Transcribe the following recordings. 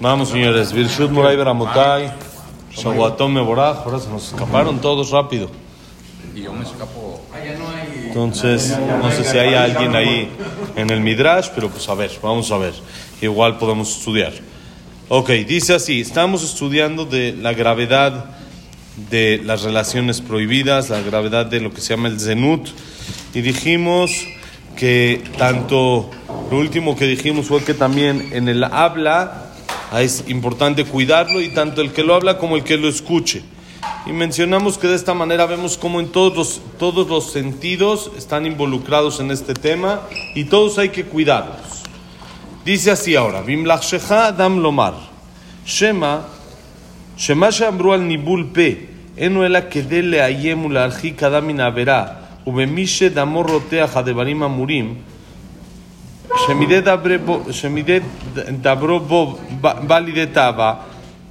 Vamos, señores. Virshut Moray Beramotai. Shawatom Meboraj. Ahora se nos escaparon todos rápido. Y yo me escapo. Entonces, no sé si hay alguien ahí en el Midrash, pero pues a ver, vamos a ver. Igual podemos estudiar. Ok, dice así: estamos estudiando de la gravedad de las relaciones prohibidas, la gravedad de lo que se llama el Zenut. Y dijimos que tanto, lo último que dijimos fue que también en el habla Ah, es importante cuidarlo y tanto el que lo habla como el que lo escuche. Y mencionamos que de esta manera vemos cómo en todos los, todos los sentidos están involucrados en este tema y todos hay que cuidarlos. Dice así ahora, Bimlachshecha Adam Lomar, Shema, Shema Shambru al Nibul Pe, Enuela Kedele Ayemul Arji Kadamin Averá, Ubemishe Damor Roteaja de Barim Amurim, שמידי דברו- שמידי דברו בו בא לידי תאווה,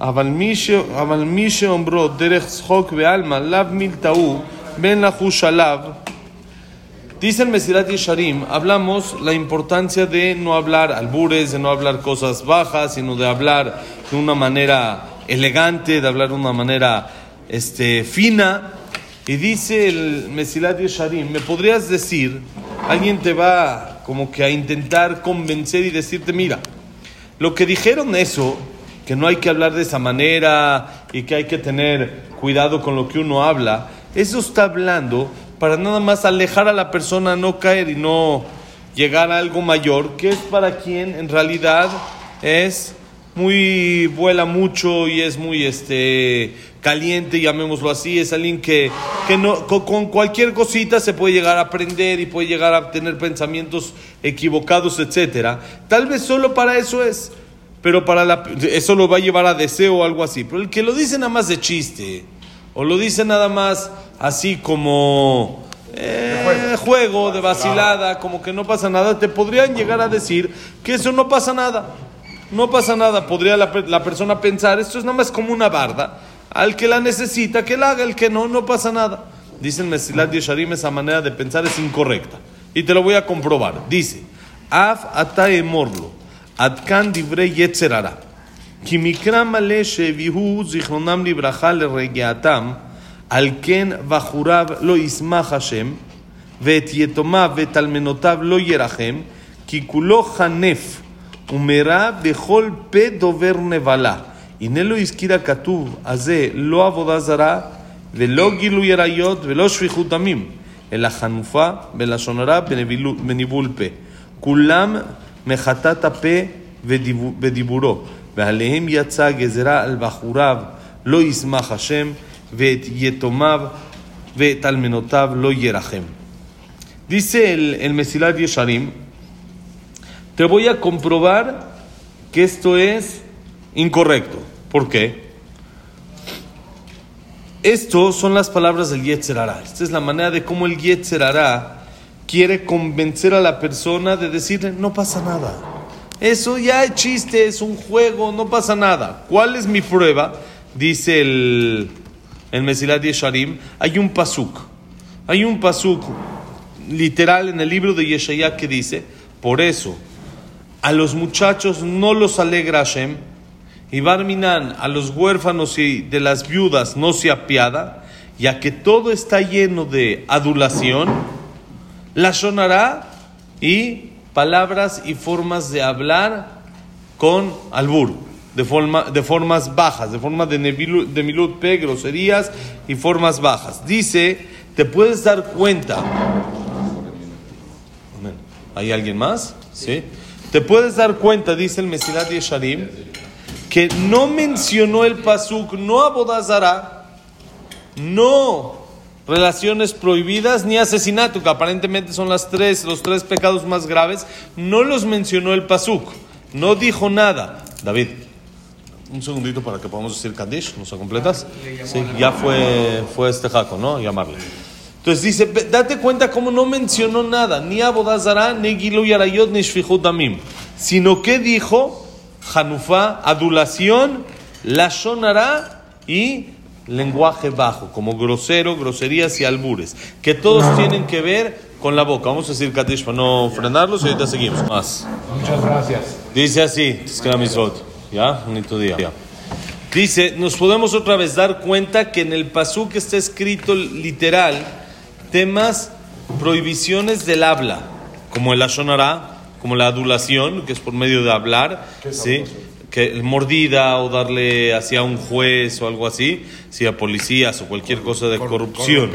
אבל מי ש- אבל מי שאומרו דרך צחוק ועלמא, לאו מילתאו, בין לחוש עליו. Dice el Mesilat Yesharim, hablamos la importancia de no hablar albures, de no hablar cosas bajas, sino de hablar de una manera elegante, de hablar de una manera este, fina. Y dice el Mesilat Yesharim, ¿me podrías decir, alguien te va como que a intentar convencer y decirte, mira, lo que dijeron eso, que no hay que hablar de esa manera y que hay que tener cuidado con lo que uno habla, eso está hablando para nada más alejar a la persona, no caer y no llegar a algo mayor, que es para quien en realidad es muy, vuela mucho y es muy este, caliente, llamémoslo así, es alguien que, que no, co- con, cualquier cosita se puede llegar a aprender y puede llegar a tener pensamientos equivocados, etcétera. Tal vez solo para eso es, pero para la, eso lo va a llevar a deseo o algo así. Pero el que lo dice nada más de chiste, o lo dice nada más así como eh, juego, de vacilada, como que no pasa nada, te podrían llegar a decir que eso no pasa nada. No pasa nada, podría la, per- la persona pensar, esto es nada más como una barda, al que la necesita, que la haga, el que no, no pasa nada. Dice el Mesilat Yesharim, esa manera de pensar es incorrecta. Y te lo voy a comprobar. Dice, Af ata emorlo, adkan divrei yetzerara. כי מקרא מלא שהביאו זיכרונם לברכה לרגיעתם, על כן בחוריו לא ישמח השם, ואת יתומיו ואת אלמנותיו לא ירחם, כי כולו חנף ומרע בכל פה דובר נבלה. הנה לא הזכיר הכתוב הזה לא עבודה זרה, ולא גילוי עריות, ולא שפיכות דמים, אלא חנופה בלשון הרע בנבילו- בניבול פה. כולם מחטאת הפה ודיבו- ודיבורו, ועליהם יצא גזרה על בחוריו לא ישמח השם, ואת יתומיו ואת אלמנותיו לא ירחם. Dice el, el Mesilat Yesharim, te voy a comprobar que esto es incorrecto. ¿Por qué? Esto son las palabras del Yetzer Hara. Esta es la manera de cómo el Yetzer Hara quiere convencer a la persona de decirle, no pasa nada. Eso ya es chiste, es un juego, no pasa nada. ¿Cuál es mi prueba? Dice el, el Mesilat Yesharim, hay un pasuk. Hay un pasuk literal en el libro de Yeshayah que dice, por eso, a los muchachos no los alegra Hashem, y Barminan a los huérfanos y de las viudas no se apiada, ya que todo está lleno de adulación, la sonará y palabras y formas de hablar con albur, de, forma, de formas bajas, de forma de, nevilu- de milut pe, groserías y formas bajas. Dice, te puedes dar cuenta. ¿Hay alguien más? ¿Sí? Te puedes dar cuenta, dice el Mesilat Yesharim, que no mencionó el Pasuk, no abodazara, no relaciones prohibidas ni asesinato, que aparentemente son las tres, los tres pecados más graves, no los mencionó el Pasuk, no dijo nada. David, un segundito para que podamos decir Kaddish, ¿nos completas? Sí, ya fue, fue este jaco, ¿no? Llamarle. Entonces dice, "Ve- date cuenta cómo no mencionó nada, ni Abodazara, ni Gilu Yarayot, ni Shfihut Damim, sino que dijo Hanufá, adulación, Lashonara y lenguaje bajo, como grosero, groserías y albures, que todos tienen que ver con la boca. Vamos a decir Kadish para no frenarlos y ahorita seguimos. Más. Muchas gracias. Dice así. ¿Ya? Bonito día. Dice, nos podemos otra vez dar cuenta que en el pasú que está escrito literal, temas, prohibiciones del habla, como el ashonara, como la adulación, que es por medio de hablar, ¿sí? que mordida o darle hacia un juez o algo así, si a policías o cualquier cosa de corrupción.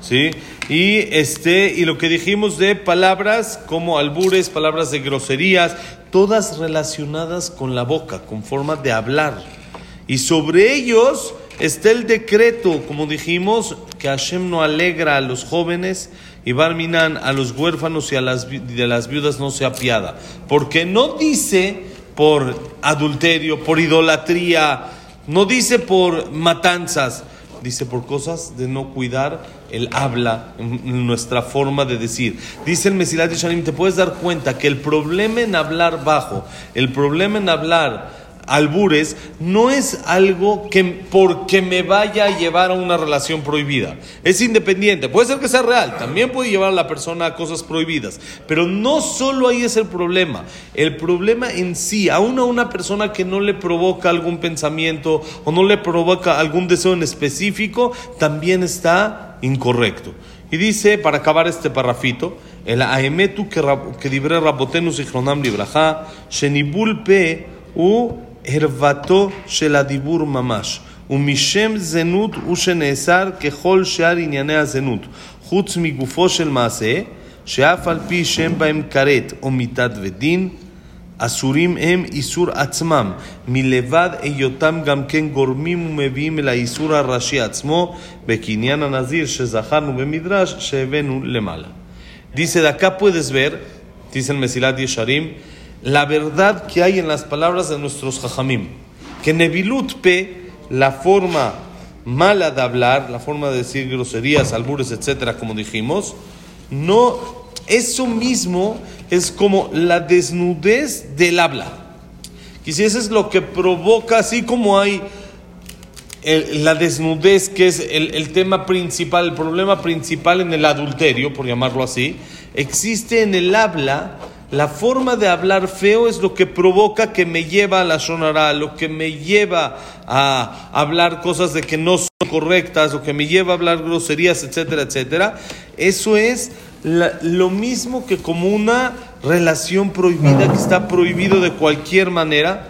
¿Sí? Y este y lo que dijimos de palabras como albures, palabras de groserías, todas relacionadas con la boca, con forma de hablar. Y sobre ellos está el decreto, como dijimos, que Hashem no alegra a los jóvenes y Barminan a los huérfanos y a las de las viudas no se apiada, porque no dice por adulterio, por idolatría, no dice por matanzas, dice por cosas de no cuidar el habla, nuestra forma de decir. Dice el Mesilat Shanim, te puedes dar cuenta que el problema en hablar bajo, el problema en hablar albures no es algo que porque me vaya a llevar a una relación prohibida. Es independiente. Puede ser que sea real. También puede llevar a la persona a cosas prohibidas. Pero no solo ahí es el problema. El problema en sí, a una persona que no le provoca algún pensamiento o no le provoca algún deseo en específico, también está incorrecto. Y dice, para acabar este parrafito, el aemetu que libre rabotenu zichronam libraja, shenibul pe u ערוותו של הדיבור ממש, ומשם זנות הוא שנאסר ככל שאר ענייני הזנות, חוץ מגופו של מעשה, שאף על פי שם בהם כרת או מיתת ודין, אסורים הם איסור עצמם, מלבד היותם גם כן גורמים ומביאים אל האיסור הראשי עצמו, בקניין הנזיר שזכרנו במדרש שהבאנו למעלה. Dice, de acá puedes ver, dice el Mesilat Yesharim, la verdad que hay en las palabras de nuestros jajamim. Que Nevilut la forma mala de hablar, la forma de decir groserías, albures, etcétera, como dijimos, no, eso mismo es como la desnudez del habla. Si eso es lo que provoca, así como hay la desnudez, que es el tema principal, el problema principal en el adulterio, por llamarlo así, existe en el habla la forma de hablar feo es lo que provoca que me lleva a la sonará, lo que me lleva a hablar cosas de que no son correctas, lo que me lleva a hablar groserías, etcétera, etcétera. Eso es lo mismo que como una relación prohibida que está prohibido de cualquier manera.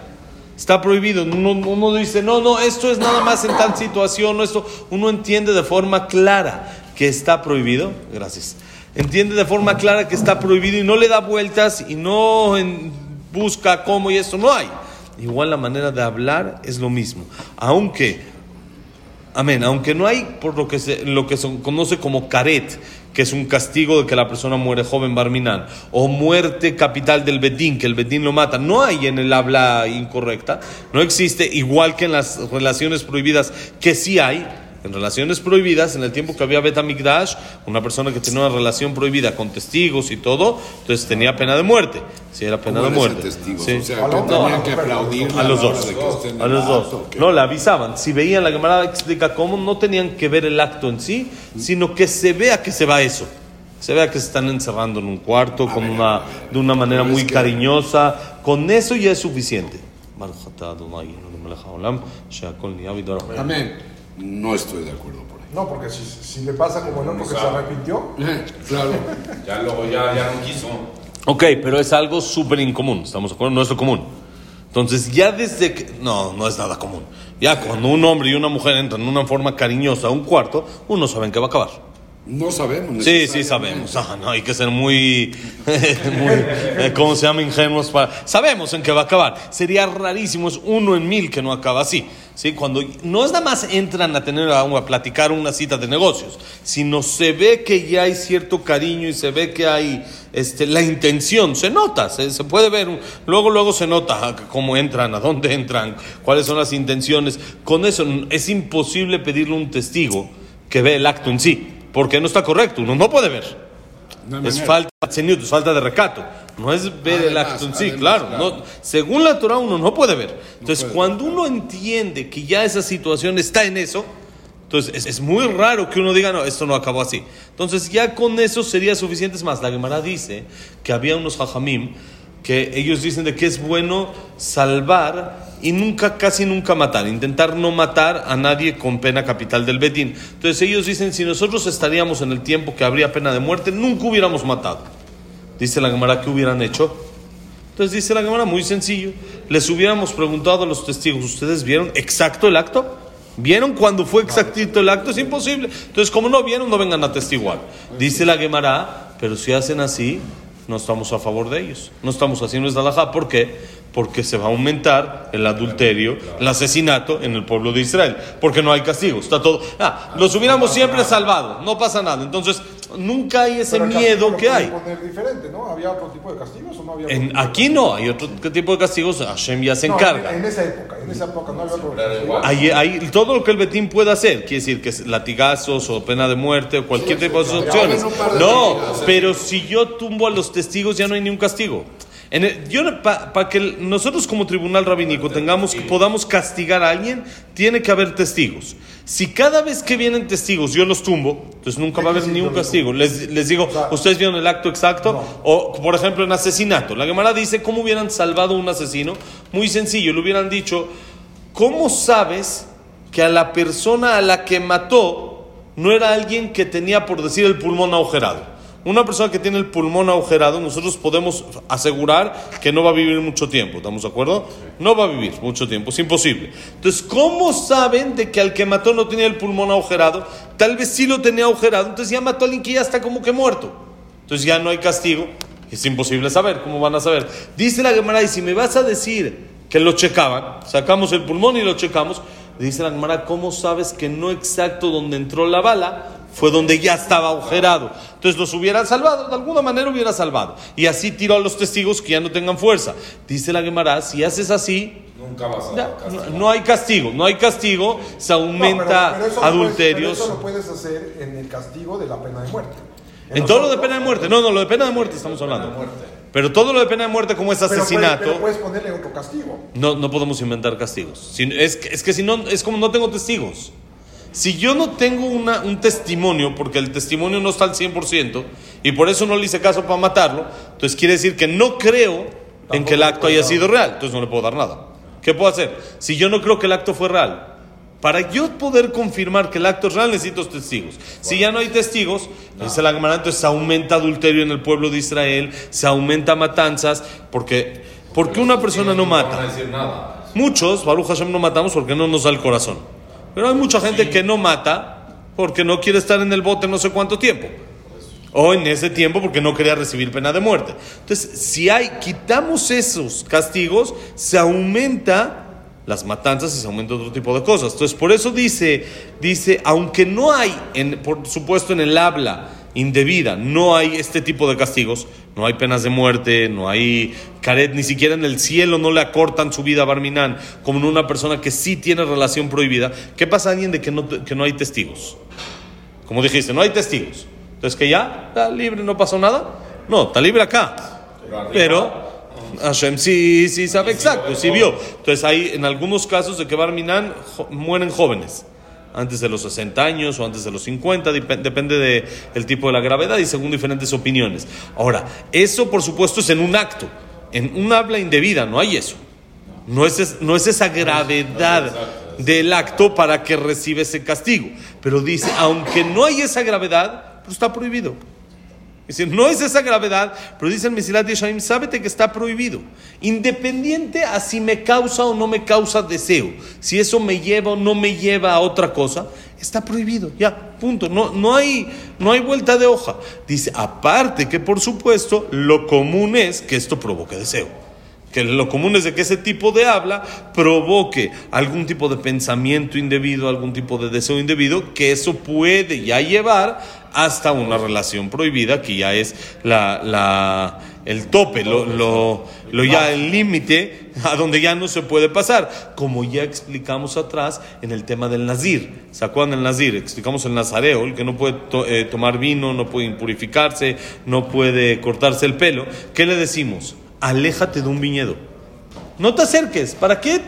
Está prohibido. Uno, uno dice, no, no, esto es nada más en tal situación, esto. Uno entiende de forma clara que está prohibido. Gracias entiende de forma clara que está prohibido y no le da vueltas y no busca cómo y eso no hay. Igual la manera de hablar es lo mismo. Aunque, amén, aunque no hay por lo que se, lo que se conoce como caret, que es un castigo de que la persona muere joven barminal, o muerte capital del bedín, que el bedín lo mata, no hay en el habla incorrecta, no existe, igual que en las relaciones prohibidas, que sí hay, en relaciones prohibidas, en el tiempo que había Betamigdash, una persona que tenía una relación prohibida con testigos y todo, entonces tenía pena de muerte. Si era pena de muerte. Sí. que aplaudir a los dos. A los dos. No, le avisaban. Si veían la camarada explica cómo, no tenían que ver el acto en sí, sino que se vea que se va eso. Se vea que se están encerrando en un cuarto con una, de una manera muy cariñosa. Con eso ya es suficiente. Amén. No estoy de acuerdo por ahí. No, porque si, si le pasa como el otro que se arrepintió. claro. ya luego ya, ya no quiso. Ok, pero es algo súper incomún, ¿estamos de acuerdo? No es lo común. Entonces, ya desde que. No, no es nada común. Ya cuando un hombre y una mujer entran en una forma cariñosa a un cuarto, uno sabe en qué va a acabar. No sabemos. Sí, sí sabemos. Ah, no, hay que ser muy, muy eh, ¿cómo se llama? Ingenuos para... Sabemos en qué va a acabar. Sería rarísimo, es uno en mil que no acaba así. ¿Sí? Cuando no es nada más entran a tener a, a, platicar una cita de negocios, sino se ve que ya hay cierto cariño y se ve que hay este, la intención, se nota, se, puede ver, luego, luego se nota cómo entran, a dónde entran, cuáles son las intenciones. Con eso es imposible pedirle un testigo que ve el acto en sí porque no está correcto, uno no puede ver. Es falta de es falta de recato. No es ver el acto en sí, claro. No, según la Torah uno no puede ver. Entonces, cuando uno entiende que ya esa situación está en eso, entonces es, muy raro que uno diga, no, esto no acabó así. Entonces, ya con eso sería suficiente. Es más, la Gemara dice que había unos hajamim que ellos dicen de que es bueno salvar y nunca, casi nunca matar, intentar no matar a nadie con pena capital del Betín. Entonces ellos dicen, si nosotros estaríamos en el tiempo que habría pena de muerte, nunca hubiéramos matado. Dice la Gemara, ¿qué hubieran hecho? Entonces dice la Gemara, muy sencillo, les hubiéramos preguntado a los testigos, ¿ustedes vieron exacto el acto? ¿Vieron cuando fue exactito el acto? Es imposible. Entonces, como no vieron, no vengan a testiguar. Dice la Gemara, pero si hacen así, no estamos a favor de ellos. No estamos haciendo alajá. ¿Por qué? Porque se va a aumentar el adulterio, el asesinato en el pueblo de Israel. Porque no hay castigo. Está todo. Ah, los hubiéramos siempre salvado. No pasa nada. Entonces, nunca hay ese Pero miedo que hay. pueden poner diferente, ¿no? ¿Había otro tipo de castigos o no había En, aquí no, hay otro tipo de castigos. Hashem ya se No, encarga. En, en esa época, en esa época no había otro castigo. Hay, hay todo lo que el Betín pueda hacer, quiere decir que es latigazos o pena de muerte o cualquier tipo de opciones. no pero si yo tumbo a los testigos ya no hay ni un castigo. Para que nosotros como tribunal rabínico tengamos que podamos castigar a alguien, tiene que haber testigos. Si cada vez que vienen testigos yo los tumbo, entonces nunca va a haber ni un castigo. Les, les digo, ¿ustedes vieron el acto exacto? O, por ejemplo, en asesinato. La Gemara dice, ¿cómo hubieran salvado a un asesino? Muy sencillo, le hubieran dicho, ¿cómo sabes que a la persona a la que mató no era alguien que tenía, por decir, el pulmón agujerado? Una persona que tiene el pulmón agujerado, nosotros podemos asegurar que no va a vivir mucho tiempo, ¿estamos de acuerdo? No va a vivir mucho tiempo, es imposible. Entonces, ¿cómo saben de que al que mató no tenía el pulmón agujerado? Tal vez sí lo tenía agujerado, entonces ya mató a alguien que ya está como que muerto. Entonces ya no hay castigo, es imposible saber, ¿cómo van a saber? Dice la Gemara, y si me vas a decir que lo checaban, sacamos el pulmón y lo checamos, dice la Gemara, ¿cómo sabes que no exacto donde entró la bala fue donde ya estaba agujerado? Entonces los hubieran salvado, de alguna manera hubiera salvado. Y así tiró a los testigos que ya no tengan fuerza. Dice la Gemara, si haces así, Nunca vas a ya, no, no hay castigo, no hay castigo, se No, pero- aumenta pero puedes- adulterios. pero eso lo puedes hacer en el castigo de la pena de muerte. En todo lo de pena de muerte, no, no, lo de pena de muerte estamos hablando. Pero todo lo de pena de muerte como es Pero puedes- asesinato, Pero puedes ponerle otro castigo. no, no podemos inventar castigos. Si- es, que, es que si no, es como no tengo testigos. Si yo no tengo una, un testimonio, porque el testimonio no está al 100%, y por eso no le hice caso para matarlo, entonces quiere decir que no creo en que el acto haya sido real, entonces no le puedo dar nada. ¿Qué puedo hacer? Si yo no creo que el acto fue real, para yo poder confirmar que el acto es real necesito testigos. Si ya no hay testigos, dice la Gemara, entonces se aumenta adulterio en el pueblo de Israel, se aumenta matanzas, porque, porque una persona no mata. No van a decir nada. Muchos, Baruch Hashem, no matamos porque no nos da el corazón. Pero hay mucha gente que no mata porque no quiere estar en el bote no sé cuánto tiempo. O en ese tiempo porque no quería recibir pena de muerte. Entonces, si hay, quitamos esos castigos, se aumenta las matanzas y se aumenta otro tipo de cosas. Entonces, por eso dice, dice, aunque no hay, en, por supuesto, en el habla indebida, no hay este tipo de castigos, no hay penas de muerte, no hay caret, ni siquiera en el cielo no le acortan su vida a Barminán, como en una persona que sí tiene relación prohibida. ¿Qué pasa a alguien de que no, que no hay testigos? Como dijiste, no hay testigos. Entonces, que ya está libre, no pasó nada. No, está libre acá. Pero Hashem sí, sí sabe exacto, sí vio. Entonces, hay en algunos casos de que Barminan jo- mueren jóvenes. Antes de los 60 años o antes de los 50, dep- depende del el tipo de la gravedad y según diferentes opiniones. Ahora, eso por supuesto es en un acto, en un habla indebida, no hay eso. No es, es- no es esa gravedad del acto para que reciba ese castigo. Pero dice, aunque no hay esa gravedad, pues está prohibido. Es no es esa gravedad, pero dice el Mesilat Yeshaim, sábete que está prohibido. Independiente a si me causa o no me causa deseo, si eso me lleva o no me lleva a otra cosa, está prohibido. Ya, punto. No, no, hay, no hay vuelta de hoja. Dice, aparte que por supuesto, lo común es que esto provoque deseo que lo común es de que ese tipo de habla provoque algún tipo de pensamiento indebido, algún tipo de deseo indebido, que eso puede ya llevar hasta una relación prohibida, que ya es la, la- el tope, lo, lo- lo ya el límite a donde ya no se puede pasar, como ya explicamos atrás en el tema del nazir. ¿Se acuerdan del nazir? Explicamos el nazareo, el que no puede eh, tomar vino, no puede impurificarse, no puede cortarse el pelo. ¿Qué le decimos? Aléjate de un viñedo. No te acerques. ¿Para qué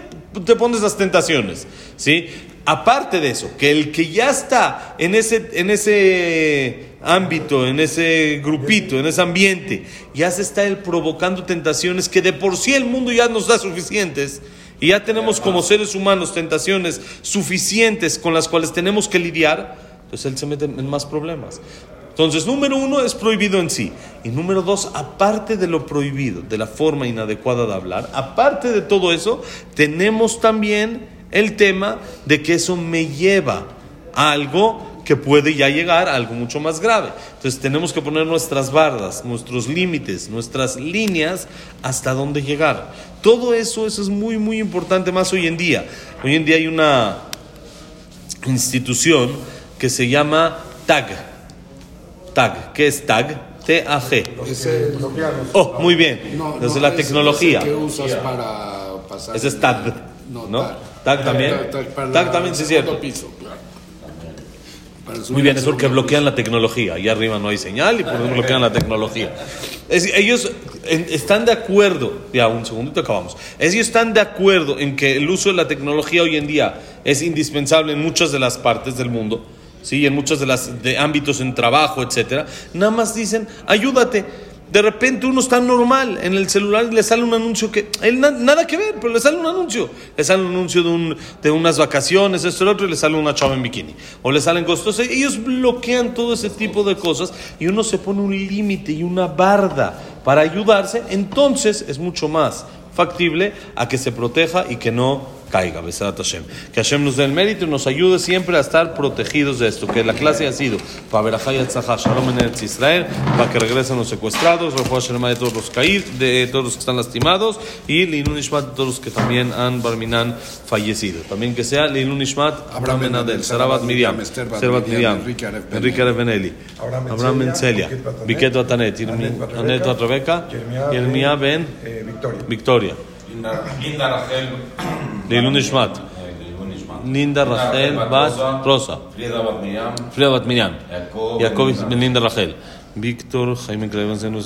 te pones las tentaciones? ¿Sí? Aparte de eso, que el que ya está en ese, en ese ámbito, en ese grupito, en ese ambiente, ya se está él provocando tentaciones que de por sí el mundo ya nos da suficientes. y ya tenemos como seres humanos tentaciones suficientes con las cuales tenemos que lidiar, entonces él se mete en más problemas. Entonces, número uno es prohibido en sí. Y número dos, aparte de lo prohibido, de la forma inadecuada de hablar, aparte de todo eso, tenemos también el tema de que eso me lleva a algo que puede ya llegar a algo mucho más grave. Entonces tenemos que poner nuestras bardas, nuestros límites, nuestras líneas hasta dónde llegar. Todo eso, eso es muy, muy importante más hoy en día. Hoy en día hay una institución que se llama TAG, TAG. ¿Qué es TAG? T-A-G. Oh, muy bien. Desde la tecnología. ¿Qué usas para pasar? Ese es TAG. ¿No? TAG, también. TAG, también, sí es cierto. Muy bien, es porque bloquean la tecnología. Allá arriba no hay señal y por eso bloquean la tecnología. ellos están de acuerdo, ya un segundito acabamos. Ellos están de acuerdo en que el uso de la tecnología hoy en día es indispensable en muchas de las partes del mundo ¿sí? en muchos de los ámbitos en trabajo, etcétera, nada más dicen, ayúdate. De repente uno está normal en el celular y le sale un anuncio que él nada que ver, pero le sale un anuncio. Le sale un anuncio de, un, de unas vacaciones, esto y lo otro, y le sale una chava en bikini. O le salen costos. Ellos bloquean todo ese tipo de cosas y uno se pone un límite y una barda para ayudarse. Entonces es mucho más factible a que se proteja y que no caiga, Besat Hashem. Que Hashem nos dé el mérito y nos ayude siempre a estar protegidos de esto. Que la clase ha sido para Berajay Shalom en Israel, para que regresen los secuestrados, de todos los caídos, de todos los que están lastimados y Linun Ishmat de todos los que también han Barminan fallecido. También que sea Linun Ishmat, Abraham Benadel, Sarabat Miriam, Servat Miriam, Enrique Revenelli, Abraham Mencelia, Biket Batanet, Anet Rebeca, Yermia Ben eh, Victoria. Linda Rachel. לעילוי נשמת. לינדה רחל בת רוסה. פרידה בת מרים. פרידה בת מרים. יעקב בן לינדה רחל. ויקטור, חיים מקלבן זנו,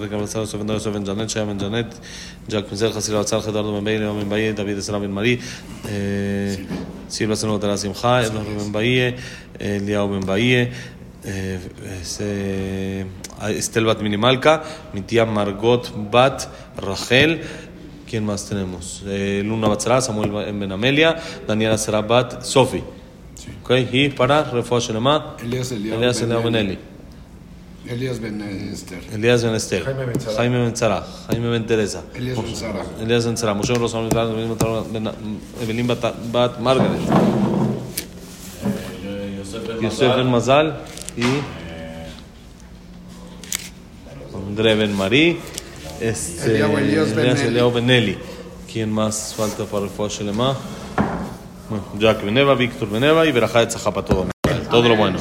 וקבלסר, סופן דרס, סופן ג'נט, שהיה בן ג'נט, ג'ק מזר, חסילה, עצר, חדרנו בן באי, בן באי, דוד עשרה בן מרי, סילבה סנו תלה שמחה, אבנר בן באי, אליהו בן באי, אסתל בת מינימלכה, מתיה מרגות בת רחל, ¿Quién más tenemos? Eh, Luna Batzara, Samuel Ben Amelia, Daniela Serabat, Sofi. Sí. Okay. Y para Refuah Shelema, Elías Elías Eliao Ben Eli. Elías Ben Esther. Elías Ben Esther. Jaime Ben Zara. Jaime Ben Zara. Jaime Ben Teresa. Elías Ben Zara. Elías Ben Zara. Moshe Rosa Evelyn Bat Margaret. Yosef Ben Mazal y André Ben Marí. Este, Eliao Benelli. ¿Quién más falta para el Foshelema? Bueno, Jack Beneva, Víctor Beneva y Berajá de todo. Todo lo bueno.